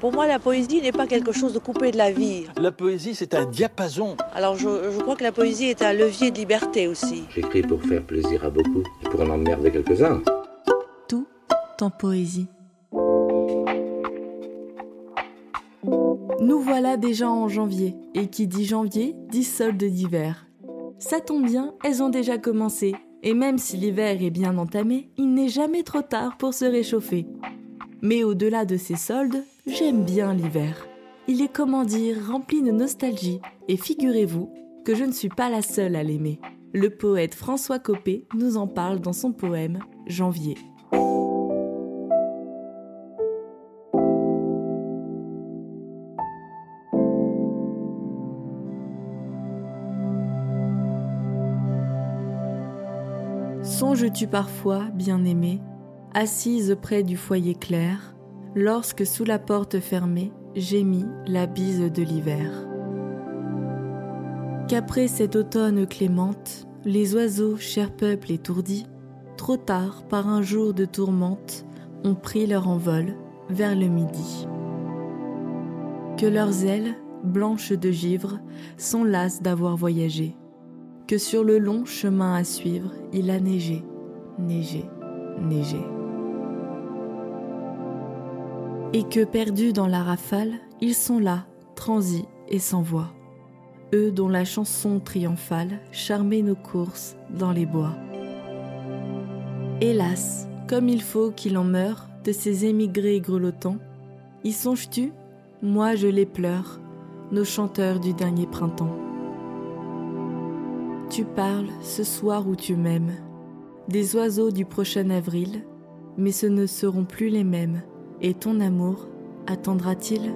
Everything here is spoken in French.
Pour moi, la poésie n'est pas quelque chose de coupé de la vie. La poésie, c'est un diapason. Alors, je, je crois que la poésie est un levier de liberté aussi. J'écris pour faire plaisir à beaucoup et pour en emmerder quelques-uns. Tout en poésie. Nous voilà déjà en janvier, et qui dit janvier dit solde d'hiver. Ça tombe bien, elles ont déjà commencé, et même si l'hiver est bien entamé, il n'est jamais trop tard pour se réchauffer. Mais au-delà de ces soldes, j'aime bien l'hiver. Il est comment dire rempli de nostalgie, et figurez-vous que je ne suis pas la seule à l'aimer. Le poète François Copé nous en parle dans son poème Janvier. Songes-tu parfois, bien-aimé, assise près du foyer clair, lorsque sous la porte fermée gémit la bise de l'hiver Qu'après cet automne clémente, les oiseaux, cher peuple étourdi, trop tard par un jour de tourmente, ont pris leur envol vers le midi. Que leurs ailes, blanches de givre, sont lasses d'avoir voyagé que sur le long chemin à suivre, il a neigé, neigé, neigé. Et que perdus dans la rafale, ils sont là, transis et sans voix. Eux dont la chanson triomphale charmait nos courses dans les bois. Hélas, comme il faut qu'il en meure de ces émigrés grelottants, y songes-tu Moi je les pleure, nos chanteurs du dernier printemps. Tu parles ce soir où tu m'aimes, des oiseaux du prochain avril, mais ce ne seront plus les mêmes, et ton amour attendra-t-il?